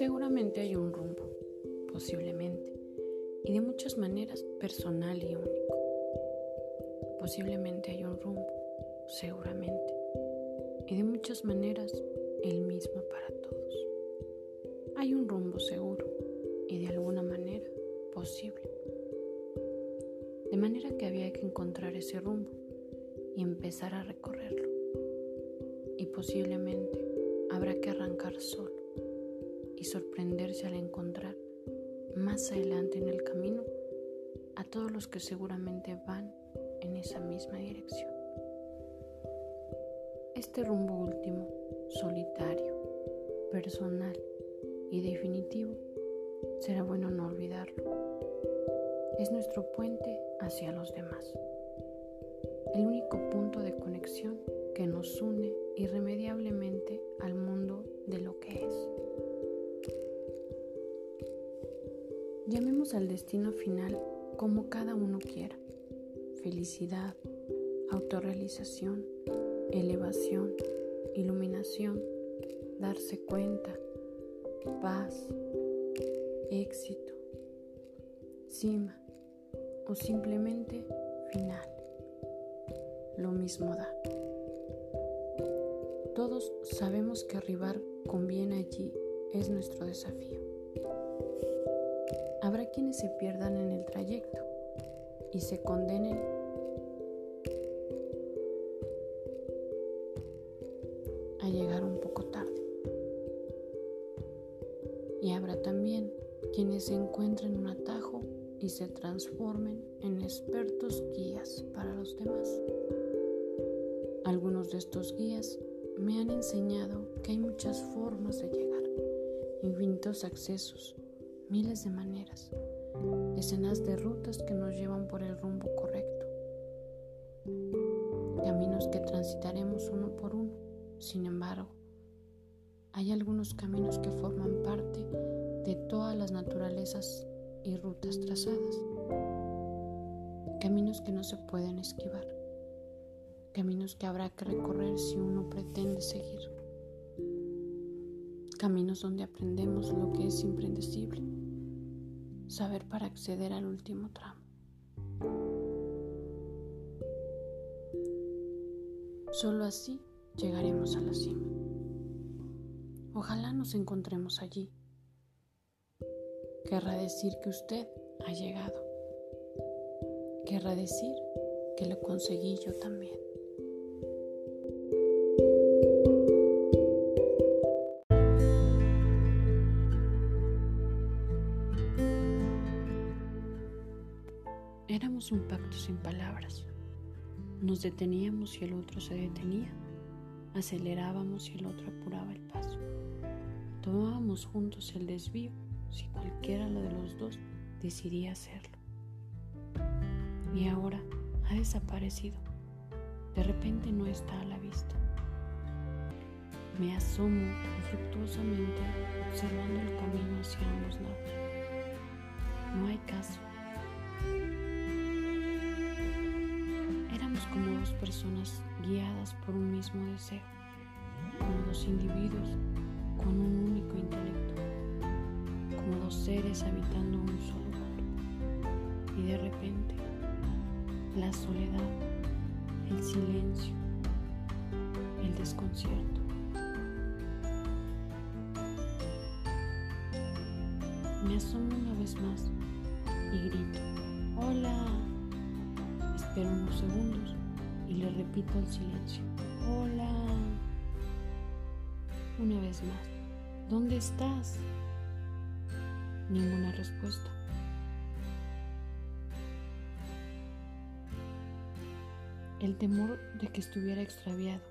Seguramente hay un rumbo, posiblemente, y de muchas maneras personal y único. Posiblemente hay un rumbo, seguramente, y de muchas maneras el mismo para todos. Hay un rumbo seguro y de alguna manera posible. De manera que había que encontrar ese rumbo y empezar a recorrerlo. Y posiblemente habrá que arrancar solo y sorprenderse al encontrar más adelante en el camino a todos los que seguramente van en esa misma dirección. Este rumbo último, solitario, personal y definitivo, será bueno no olvidarlo. Es nuestro puente hacia los demás, el único punto de conexión que nos une irremediablemente al mundo de lo que es. Llamemos al destino final como cada uno quiera. Felicidad, autorrealización, elevación, iluminación, darse cuenta, paz, éxito, cima o simplemente final. Lo mismo da. Todos sabemos que arribar con bien allí es nuestro desafío. Habrá quienes se pierdan en el trayecto y se condenen a llegar un poco tarde. Y habrá también quienes se encuentren un atajo y se transformen en expertos guías para los demás. Algunos de estos guías me han enseñado que hay muchas formas de llegar, infinitos accesos miles de maneras, decenas de rutas que nos llevan por el rumbo correcto, caminos que transitaremos uno por uno. Sin embargo, hay algunos caminos que forman parte de todas las naturalezas y rutas trazadas, caminos que no se pueden esquivar, caminos que habrá que recorrer si uno pretende seguir. Caminos donde aprendemos lo que es impredecible, saber para acceder al último tramo. Solo así llegaremos a la cima. Ojalá nos encontremos allí. Querrá decir que usted ha llegado. Querrá decir que lo conseguí yo también. Un pacto sin palabras. Nos deteníamos y el otro se detenía. Acelerábamos y el otro apuraba el paso. Tomábamos juntos el desvío si cualquiera de los dos decidía hacerlo. Y ahora ha desaparecido. De repente no está a la vista. Me asomo infructuosamente observando el camino hacia ambos lados. No hay caso. Como dos personas guiadas por un mismo deseo, como dos individuos con un único intelecto, como dos seres habitando un solo cuerpo. Y de repente, la soledad, el silencio, el desconcierto. Me asomo una vez más y grito, hola. Espero unos segundos y le repito el silencio. Hola. Una vez más. ¿Dónde estás? Ninguna respuesta. El temor de que estuviera extraviado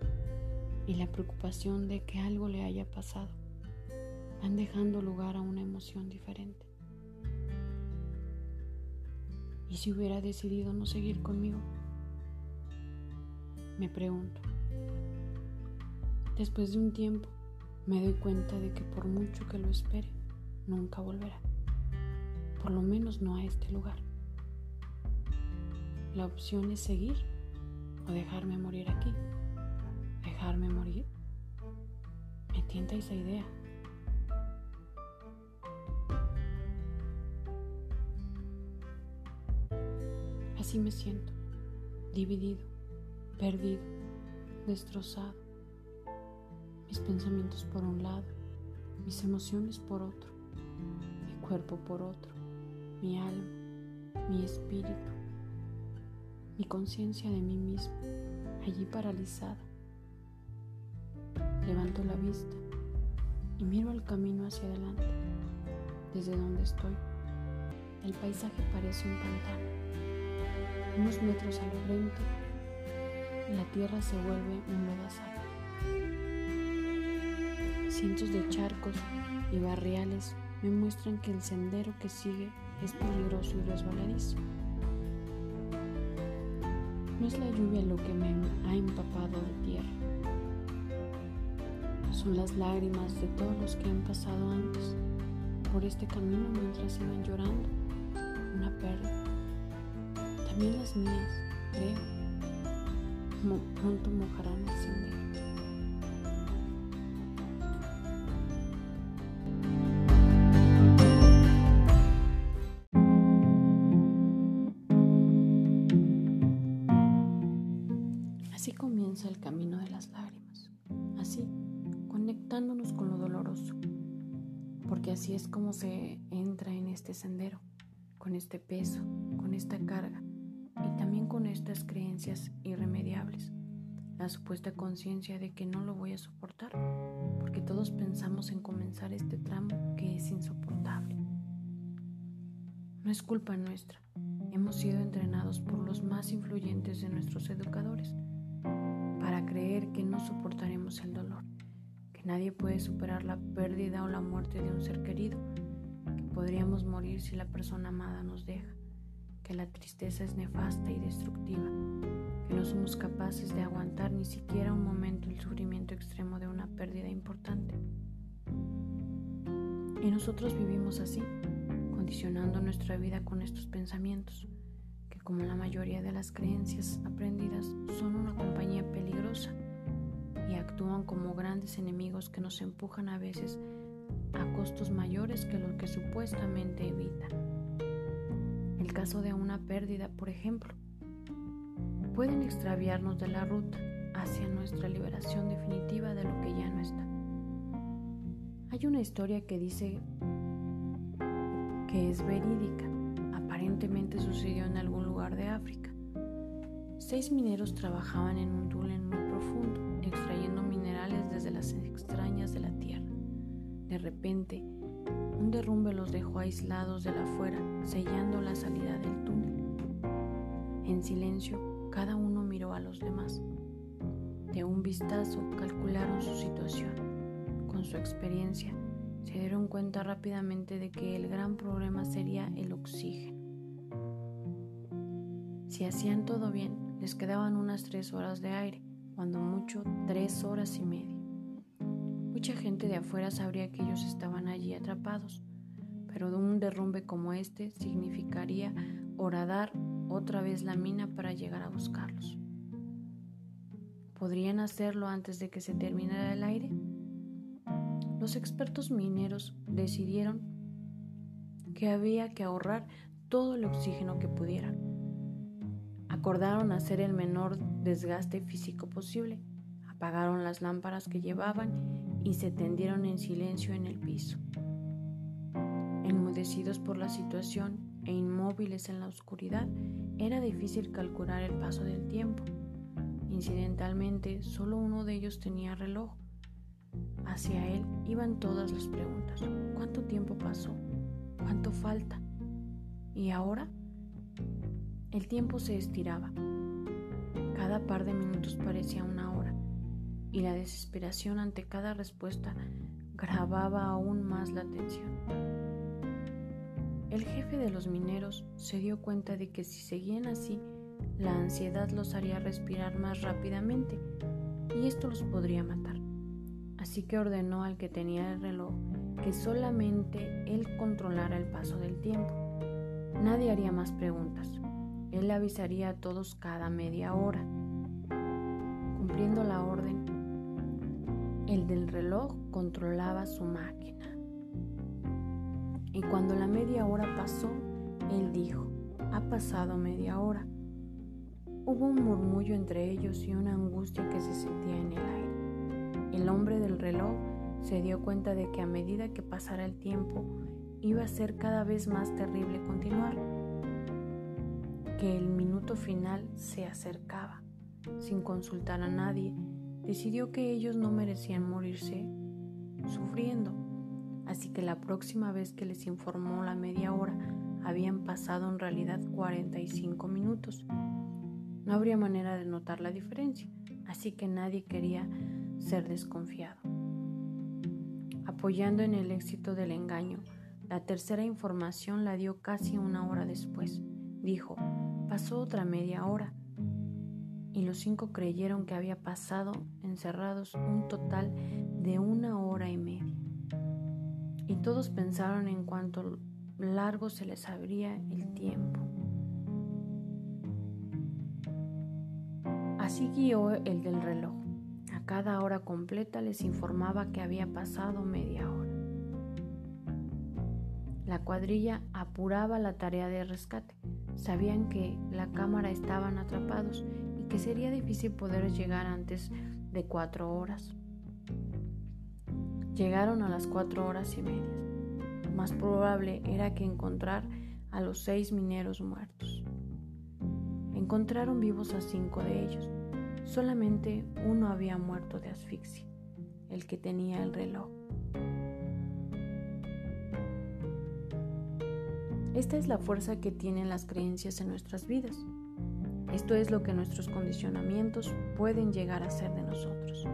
y la preocupación de que algo le haya pasado van dejando lugar a una emoción diferente. ¿Y si hubiera decidido no seguir conmigo? me pregunto. Después de un tiempo, me doy cuenta de que por mucho que lo espere, nunca volverá. Por lo menos no a este lugar. La opción es seguir o dejarme morir aquí. Dejarme morir. Me tienta esa idea. Así me siento, dividido perdido, destrozado. Mis pensamientos por un lado, mis emociones por otro, mi cuerpo por otro, mi alma, mi espíritu, mi conciencia de mí mismo, allí paralizada. Levanto la vista y miro el camino hacia adelante, desde donde estoy. El paisaje parece un pantano. Unos metros al frente, la tierra se vuelve un lodazal. Cientos de charcos y barriales me muestran que el sendero que sigue es peligroso y resbaladizo. No es la lluvia lo que me ha empapado de tierra. Son las lágrimas de todos los que han pasado antes por este camino mientras iban llorando una pérdida. También las mías, creo, pronto mojarán el sendero. Así comienza el camino de las lágrimas, así, conectándonos con lo doloroso, porque así es como se entra en este sendero, con este peso, con esta carga también con estas creencias irremediables, la supuesta conciencia de que no lo voy a soportar, porque todos pensamos en comenzar este tramo que es insoportable. No es culpa nuestra, hemos sido entrenados por los más influyentes de nuestros educadores para creer que no soportaremos el dolor, que nadie puede superar la pérdida o la muerte de un ser querido, que podríamos morir si la persona amada nos deja, que la tristeza es nefasta y destructiva, que no somos capaces de aguantar ni siquiera un momento el sufrimiento extremo de una pérdida importante. Y nosotros vivimos así, condicionando nuestra vida con estos pensamientos como la mayoría de las creencias aprendidas, son una compañía peligrosa y actúan como grandes enemigos que nos empujan a veces a costos mayores que los que supuestamente evitan. El caso de una pérdida, por ejemplo, pueden extraviarnos de la ruta hacia nuestra liberación definitiva de lo que ya no está. Hay una historia que dice que es verídica aparentemente sucedió en algún lugar de África. Seis mineros trabajaban en un túnel muy profundo, extrayendo minerales desde las extrañas de la tierra. De repente, un derrumbe los dejó aislados de la afuera, sellando la salida del túnel. En silencio, cada uno miró a los demás. De un vistazo calcularon su situación. Con su experiencia, se dieron cuenta rápidamente de que el gran problema sería el oxígeno. Si hacían todo bien, les quedaban unas tres horas de aire, cuando mucho tres horas y media. Mucha gente de afuera sabría que ellos estaban allí atrapados, pero un derrumbe como este significaría horadar otra vez la mina para llegar a buscarlos. ¿Podrían hacerlo antes de que se terminara el aire? Los expertos mineros decidieron que había que ahorrar todo el oxígeno que pudieran Acordaron hacer el menor desgaste físico posible. Apagaron las lámparas que llevaban y se tendieron en silencio en el piso. Enmudecidos por la situación e inmóviles en la oscuridad, era difícil calcular el paso del tiempo. Incidentalmente, solo uno de ellos tenía reloj. Hacia él iban todas las preguntas. ¿Cuánto tiempo pasó? ¿Cuánto falta? ¿Y ahora? El tiempo se estiraba. Cada par de minutos parecía una hora y la desesperación ante cada respuesta grababa aún más la tensión. El jefe de los mineros se dio cuenta de que si seguían así, la ansiedad los haría respirar más rápidamente y esto los podría matar. Así que ordenó al que tenía el reloj que solamente él controlara el paso del tiempo. Nadie haría más preguntas. Él avisaría a todos cada media hora. Cumpliendo la orden, el del reloj controlaba su máquina. Y cuando la media hora pasó, él dijo, ha pasado media hora, Hubo un murmullo entre ellos y una angustia que se sentía en el aire. El hombre del reloj se dio cuenta de que a medida que pasara el tiempo iba a ser cada vez más terrible continuar, que el minuto final se acercaba. Sin consultar a nadie, decidió que ellos no merecían morirse sufriendo, así que la próxima vez que les informó la media hora habían pasado en realidad 45 minutos. No habría manera de notar la diferencia, así que nadie quería ser desconfiado. Apoyando en el éxito del engaño, la tercera información la dio casi una hora después. Dijo, pasó otra media hora y los cinco creyeron que había pasado encerrados un total de una hora y media. Y todos pensaron en cuánto largo se les abría el tiempo. Así guió el del reloj. A cada hora completa les informaba que había pasado media hora. La cuadrilla apuraba la tarea de rescate. Sabían que la cámara estaban atrapados que sería difícil poder llegar antes de cuatro horas. Llegaron a las cuatro horas y media. Más probable era que encontrar a los seis mineros muertos. Encontraron vivos a cinco de ellos. Solamente uno había muerto de asfixia, el que tenía el reloj. Esta es la fuerza que tienen las creencias en nuestras vidas. Esto es lo que nuestros condicionamientos pueden llegar a ser de nosotros.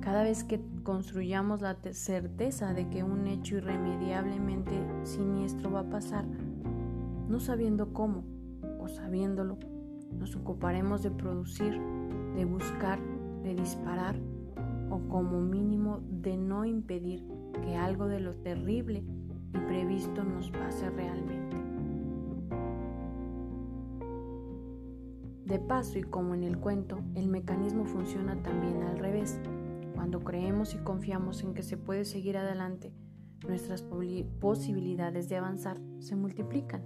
Cada vez que construyamos la certeza de que un hecho irremediablemente siniestro va a pasar, no sabiendo cómo o sabiéndolo, nos ocuparemos de producir, de buscar, de disparar o como mínimo de no impedir que algo de lo terrible y previsto nos pase realmente. De paso y como en el cuento, el mecanismo funciona también al revés. Cuando creemos y confiamos en que se puede seguir adelante, nuestras posibilidades de avanzar se multiplican.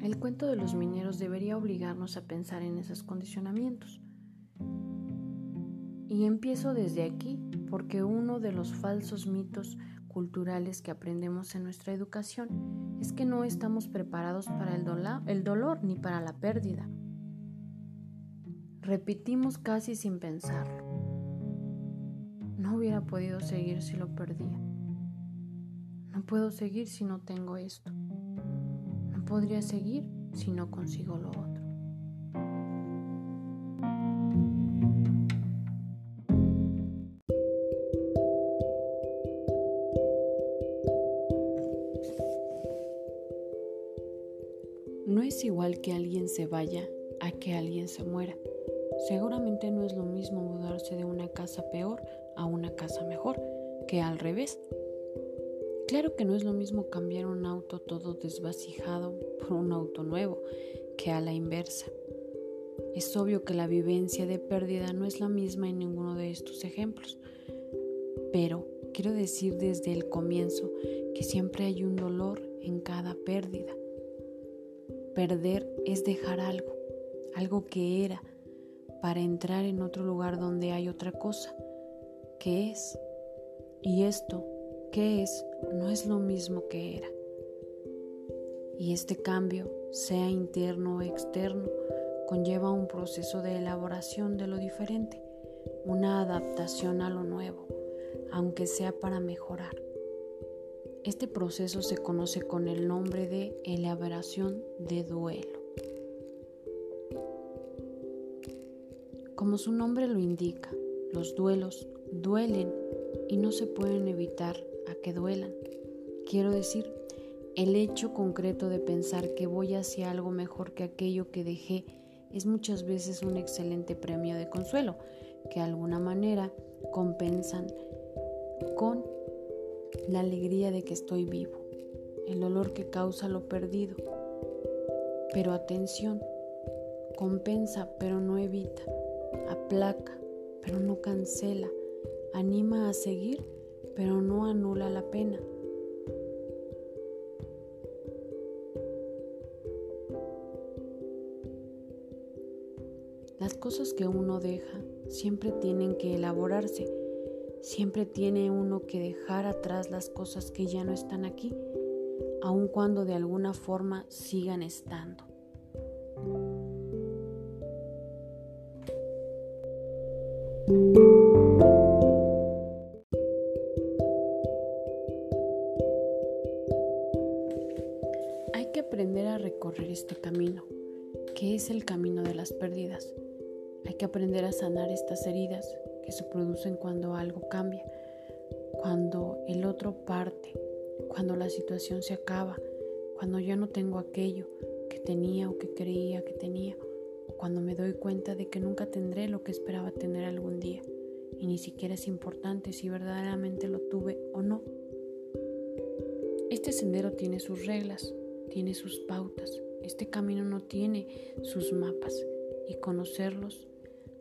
El cuento de los mineros debería obligarnos a pensar en esos condicionamientos. Y empiezo desde aquí, porque uno de los falsos mitos culturales que aprendemos en nuestra educación es que no estamos preparados para el, dolor ni para la pérdida. Repetimos casi sin pensarlo. No hubiera podido seguir si lo perdía. No puedo seguir si no tengo esto. No podría seguir si no consigo lo otro. Se vaya a que alguien se muera. Seguramente no es lo mismo mudarse de una casa peor a una casa mejor que al revés. Claro que no es lo mismo cambiar un auto todo desvacijado por un auto nuevo que a la inversa. Es obvio que la vivencia de pérdida no es la misma en ninguno de estos ejemplos, pero quiero decir desde el comienzo que siempre hay un dolor en cada pérdida Perder es dejar algo, algo que era, para entrar en otro lugar donde hay otra cosa, que es. Y esto, que es, no es lo mismo que era. Y este cambio, sea interno o externo, conlleva un proceso de elaboración de lo diferente, una adaptación a lo nuevo, aunque sea para mejorar. Este proceso se conoce con el nombre de elaboración de duelo. Como su nombre lo indica, los duelos duelen y no se pueden evitar a que duelan. Quiero decir, el hecho concreto de pensar que voy hacia algo mejor que aquello que dejé es muchas veces un excelente premio de consuelo que de alguna manera compensan con la alegría de que estoy vivo, el dolor que causa lo perdido. Pero atención, compensa pero no evita, aplaca pero no cancela, anima a seguir pero no anula la pena. Las cosas que uno deja siempre tienen que elaborarse, siempre tiene uno que dejar atrás las cosas que ya no están aquí, aun cuando de alguna forma sigan estando. Situación se acaba, cuando ya no tengo aquello que tenía o que creía que tenía, o cuando me doy cuenta de que nunca tendré lo que esperaba tener algún día, y ni siquiera es importante si verdaderamente lo tuve o no. Este sendero tiene sus reglas, tiene sus pautas, este camino no tiene sus mapas, y conocerlos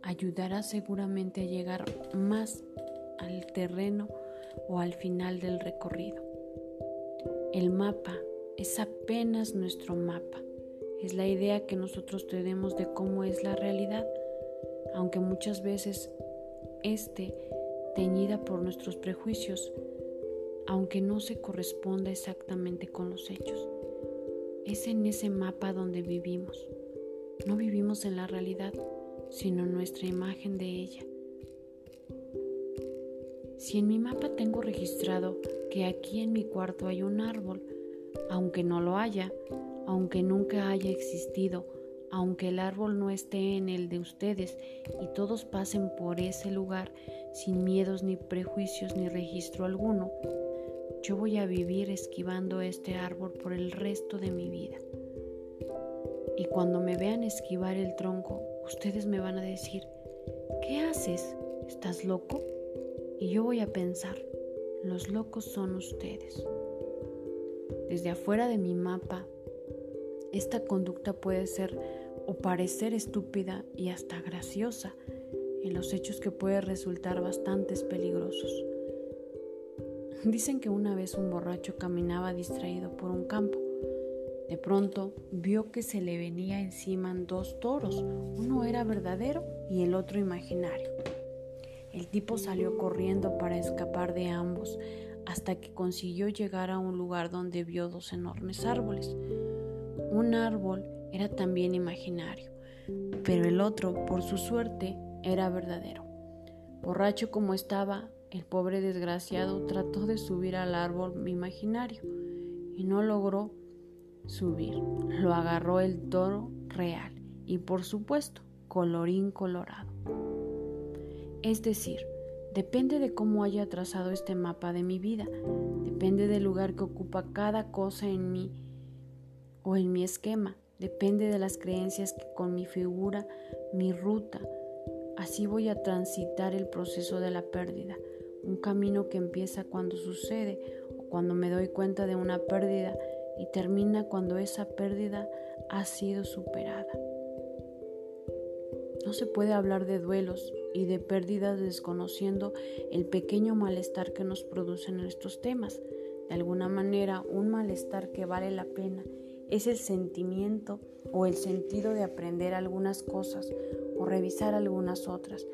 ayudará seguramente a llegar más al terreno o al final del recorrido. El mapa es apenas nuestro mapa, es la idea que nosotros tenemos de cómo es la realidad, aunque muchas veces esté teñida por nuestros prejuicios, aunque no se corresponda exactamente con los hechos. Es en ese mapa donde vivimos. No vivimos en la realidad, sino nuestra imagen de ella. Si en mi mapa tengo registrado que aquí en mi cuarto hay un árbol, aunque no lo haya, aunque nunca haya existido, aunque el árbol no esté en el de ustedes y todos pasen por ese lugar sin miedos ni prejuicios ni registro alguno, yo voy a vivir esquivando este árbol por el resto de mi vida. Y cuando me vean esquivar el tronco, ustedes me van a decir, ¿qué haces? ¿Estás loco? Y yo voy a pensar, los locos son ustedes. Desde afuera de mi mapa, esta conducta puede ser o parecer estúpida y hasta graciosa, en los hechos que puede resultar bastante peligrosos. Dicen que una vez un borracho caminaba distraído por un campo de pronto vio que se le venía encima dos toros. Uno era verdadero y el otro imaginario. El tipo salió corriendo para escapar de ambos hasta que consiguió llegar a un lugar donde vio dos enormes árboles. Un árbol era también imaginario, pero el otro, por su suerte, era verdadero. Borracho como estaba, el pobre desgraciado trató de subir al árbol imaginario y no logró subir. Lo agarró el toro real y por supuesto colorín colorado. Es decir, depende de cómo haya trazado este mapa de mi vida, depende del lugar que ocupa cada cosa en mí o en mi esquema, depende de las creencias que con mi figura, mi ruta, así voy a transitar el proceso de la pérdida, un camino que empieza cuando sucede o cuando me doy cuenta de una pérdida y termina cuando esa pérdida ha sido superada. No se puede hablar de duelos y de pérdidas desconociendo el pequeño malestar que nos producen estos temas. De alguna manera, un malestar que vale la pena es el sentimiento o el sentido de aprender algunas cosas o revisar algunas otras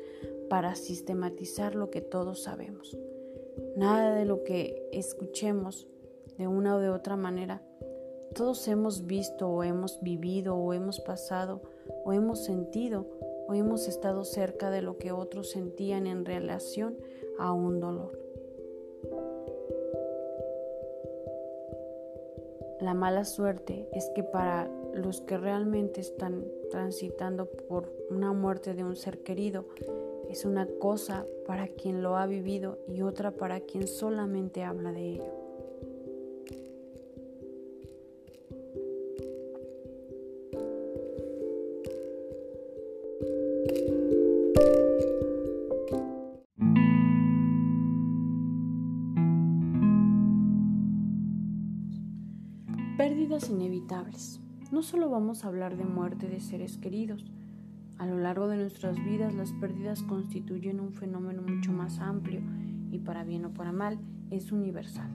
para sistematizar lo que todos sabemos. Nada de lo que escuchemos de una o de otra manera todos hemos visto o hemos vivido o hemos pasado o hemos sentido o hemos estado cerca de lo que otros sentían en relación a un dolor. La mala suerte es que para los que realmente están transitando por una muerte de un ser querido, es una cosa para quien lo ha vivido y otra para quien solamente habla de ello. Inevitables. No solo vamos a hablar de muerte de seres queridos. A lo largo de nuestras vidas las pérdidas constituyen un fenómeno mucho más amplio y para bien o para mal es universal.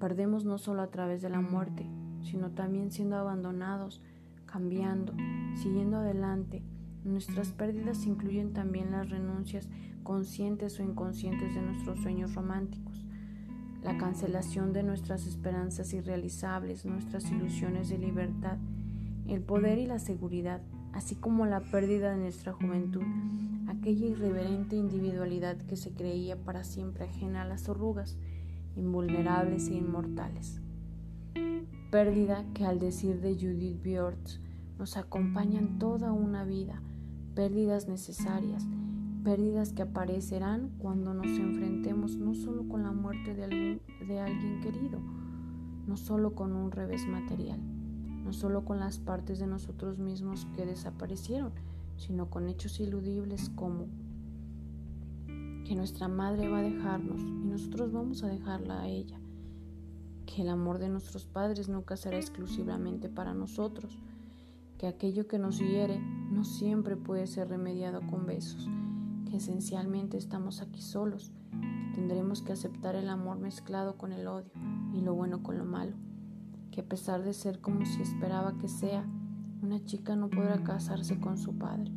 Perdemos no solo a través de la muerte, sino también siendo abandonados, cambiando, siguiendo adelante. Nuestras pérdidas incluyen también las renuncias conscientes o inconscientes de nuestros sueños románticos, la cancelación de nuestras esperanzas irrealizables, nuestras ilusiones de libertad, el poder y la seguridad, así como la pérdida de nuestra juventud, aquella irreverente individualidad que se creía para siempre ajena a las arrugas, invulnerables e inmortales. Pérdida que al decir de Judith Björk nos acompañan toda una vida, pérdidas necesarias, pérdidas que aparecerán cuando nos enfrentemos no solo con la muerte de, de alguien querido, no solo con un revés material, no solo con las partes de nosotros mismos que desaparecieron, sino con hechos iludibles como que nuestra madre va a dejarnos y nosotros vamos a dejarla a ella, que el amor de nuestros padres nunca será exclusivamente para nosotros, que aquello que nos hiere no siempre puede ser remediado con besos, esencialmente estamos aquí solos, tendremos que aceptar el amor mezclado con el odio y lo bueno con lo malo, que a pesar de ser como si esperaba que sea, una chica no podrá casarse con su padre,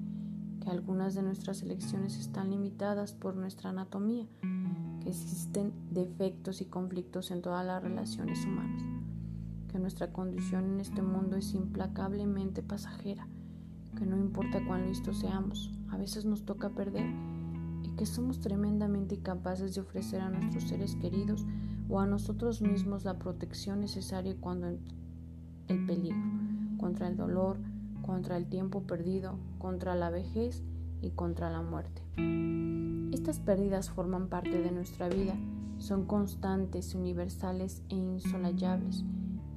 que algunas de nuestras elecciones están limitadas por nuestra anatomía, que existen defectos y conflictos en todas las relaciones humanas, que nuestra condición en este mundo es implacablemente pasajera, que no importa cuán listos seamos, a veces nos toca perder y que somos tremendamente incapaces de ofrecer a nuestros seres queridos o a nosotros mismos la protección necesaria cuando el peligro contra el dolor, contra el tiempo perdido, contra la vejez y contra la muerte. Estas pérdidas forman parte de nuestra vida, son constantes, universales e insolayables,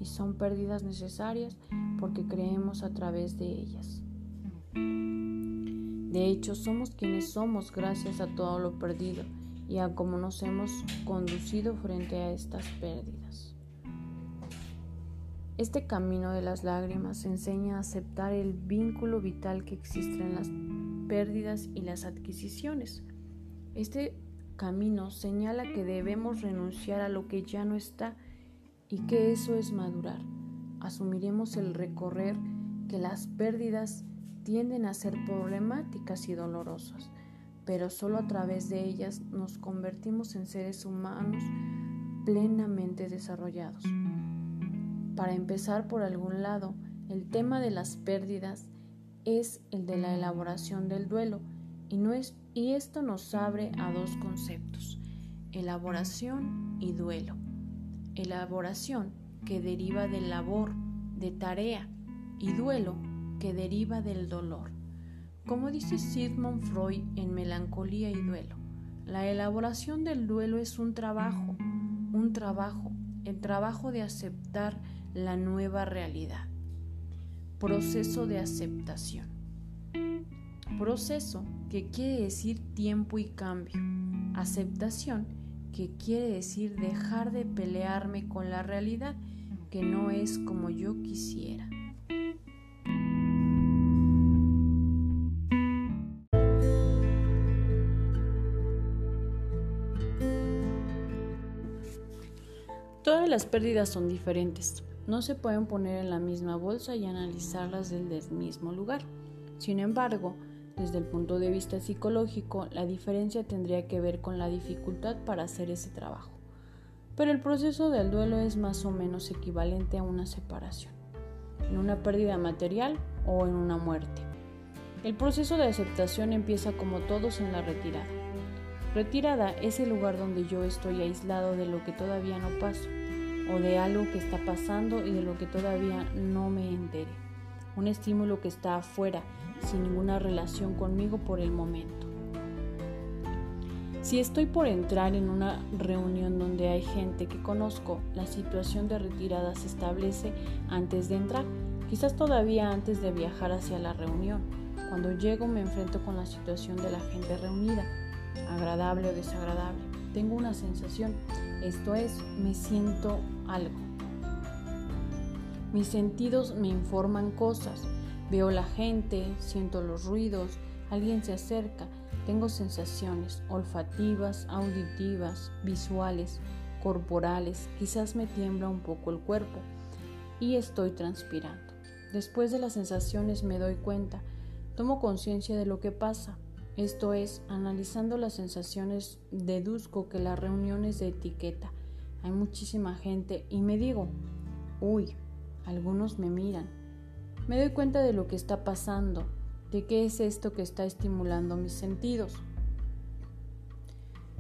y son pérdidas necesarias porque creemos a través de ellas. De hecho, somos quienes somos gracias a todo lo perdido y a cómo nos hemos conducido frente a estas pérdidas. Este camino de las lágrimas enseña a aceptar el vínculo vital que existe en las pérdidas y las adquisiciones. Este camino señala que debemos renunciar a lo que ya no está y que eso es madurar. Asumiremos el recorrer que las pérdidas tienden a ser problemáticas y dolorosas, pero solo a través de ellas nos convertimos en seres humanos plenamente desarrollados. Para empezar por algún lado, el tema de las pérdidas es el de la elaboración del duelo y, no es, y esto nos abre a dos conceptos, elaboración y duelo. Elaboración que deriva del labor, de tarea, y duelo que deriva del dolor. Como dice Sigmund Freud en Melancolía y Duelo, la elaboración del duelo es un trabajo, un trabajo, el trabajo de aceptar la nueva realidad. Proceso de aceptación. Proceso que quiere decir tiempo y cambio. Aceptación que quiere decir dejar de pelearme con la realidad que no es como yo quisiera. Las pérdidas son diferentes, no se pueden poner en la misma bolsa y analizarlas desde el mismo lugar. Sin embargo, desde el punto de vista psicológico, la diferencia tendría que ver con la dificultad para hacer ese trabajo. Pero el proceso del duelo es más o menos equivalente a una separación, en una pérdida material o en una muerte. El proceso de aceptación empieza como todos en la retirada. Retirada es el lugar donde yo estoy aislado de lo que todavía no paso o de algo que está pasando y de lo que todavía no me entere. Un estímulo que está afuera, sin ninguna relación conmigo por el momento. Si estoy por entrar en una reunión donde hay gente que conozco, la situación de retirada se establece antes de entrar, quizás todavía antes de viajar hacia la reunión. Cuando llego me enfrento con la situación de la gente reunida, agradable o desagradable. Tengo una sensación esto es, me siento algo. Mis sentidos me informan cosas. Veo la gente, siento los ruidos, alguien se acerca. tengo sensaciones olfativas, auditivas, visuales, corporales, quizás me tiembla un poco el cuerpo y estoy transpirando. Después de las sensaciones me doy cuenta, tomo conciencia de lo que pasa. Esto es, analizando las sensaciones, deduzco que la reunión es de etiqueta. Hay muchísima gente y me digo, uy, algunos me miran. Me doy cuenta de lo que está pasando, de qué es esto que está estimulando mis sentidos.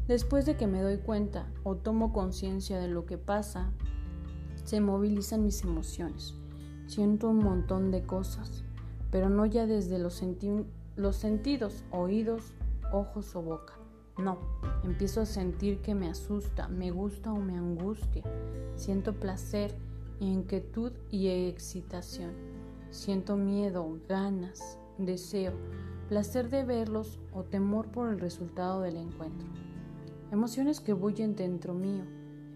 Después de que me doy cuenta o tomo conciencia de lo que pasa, se movilizan mis emociones. Siento un montón de cosas, pero no ya desde los, los sentidos, oídos, ojos o boca. No, empiezo a sentir que me asusta, me gusta o me angustia. Siento placer, inquietud y excitación. Siento miedo, ganas, deseo, placer de verlos o temor por el resultado del encuentro. Emociones que bullen dentro mío,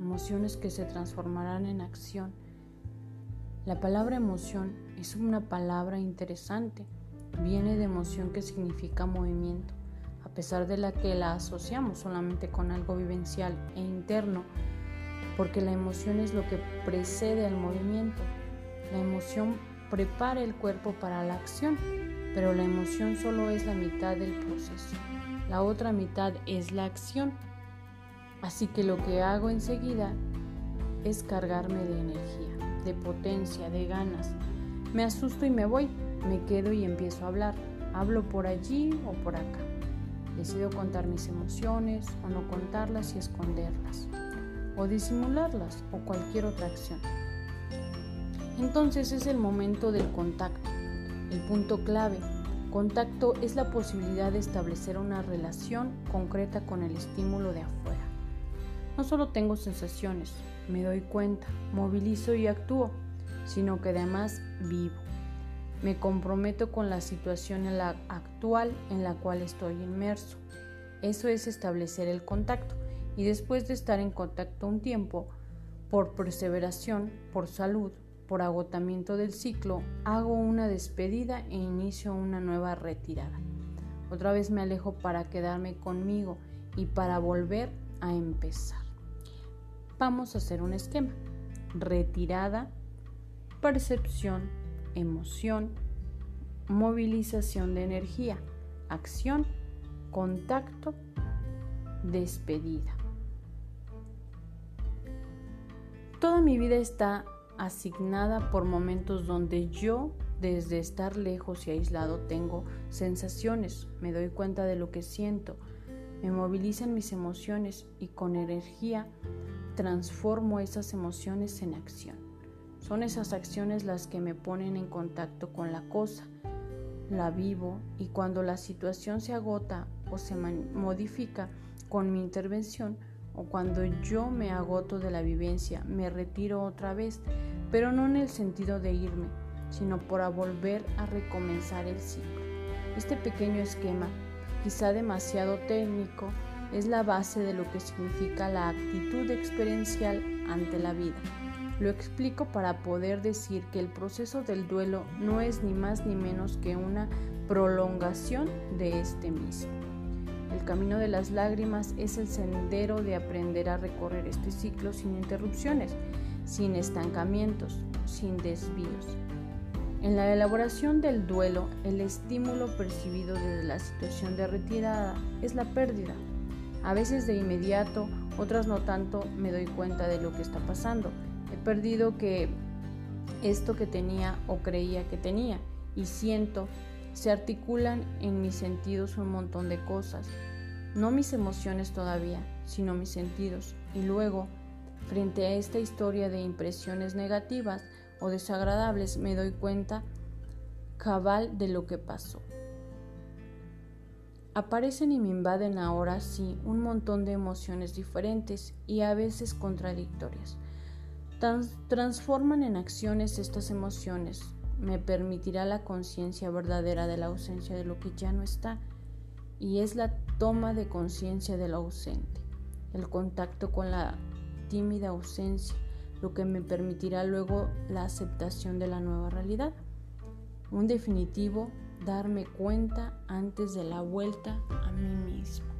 emociones que se transformarán en acción. La palabra emoción es una palabra interesante. Viene de emoción que significa movimiento, pesar de la que la asociamos solamente con algo vivencial e interno, porque la emoción es lo que precede al movimiento. La emoción prepara el cuerpo para la acción pero la emoción solo es la mitad del proceso. La otra mitad es la acción. Así que lo que hago enseguida es cargarme de energía, de potencia, de ganas. Me asusto y me voy, me quedo y empiezo a hablar. Hablo por allí o por acá. Decido contar mis emociones o no contarlas y esconderlas, o disimularlas o cualquier otra acción. Entonces es el momento del contacto el punto clave, contacto, es la posibilidad de establecer una relación concreta con el estímulo de afuera. No solo tengo sensaciones, me doy cuenta, movilizo y actúo, sino que además vivo. Me comprometo con la situación actual en la cual estoy inmerso. Eso es establecer el contacto. Y después de estar en contacto un tiempo, por perseveración, por salud, por agotamiento del ciclo, hago una despedida e inicio una nueva retirada. Otra vez me alejo para quedarme conmigo y para volver a empezar. Vamos a hacer un esquema. Retirada, percepción, emoción, movilización de energía, acción, contacto, despedida. Toda mi vida está asignada por momentos donde yo, desde estar lejos y aislado, tengo sensaciones, me doy cuenta de lo que siento, me movilizan mis emociones y con energía transformo esas emociones en acción. Son esas acciones las que me ponen en contacto con la cosa, la vivo y cuando la situación se agota o se modifica con mi intervención, o cuando yo me agoto de la vivencia, me retiro otra vez, pero no en el sentido de irme, sino para volver a recomenzar el ciclo. Este pequeño esquema, quizá demasiado técnico, es la base de lo que significa la actitud experiencial ante la vida. Lo explico para poder decir que el proceso del duelo no es ni más ni menos que una prolongación de este mismo. El camino de las lágrimas es el sendero de aprender a recorrer este ciclo sin interrupciones, sin estancamientos, sin desvíos. En la elaboración del duelo, el estímulo percibido desde la situación de retirada es la pérdida. A veces de inmediato, otras no tanto, me doy cuenta de lo que está pasando. He perdido que esto que tenía o creía que tenía y siento se articulan en mis sentidos un montón de cosas, no mis emociones todavía, sino mis sentidos. Y luego, frente a esta historia de impresiones negativas o desagradables, me doy cuenta cabal de lo que pasó. Aparecen y me invaden ahora sí un montón de emociones diferentes y a veces contradictorias. Transforman en acciones estas emociones, me permitirá la conciencia verdadera de la ausencia de lo que ya no está, y es la toma de conciencia de lo ausente, el contacto con la tímida ausencia, lo que me permitirá luego la aceptación de la nueva realidad. Un definitivo darme cuenta antes de la vuelta a mí mismo.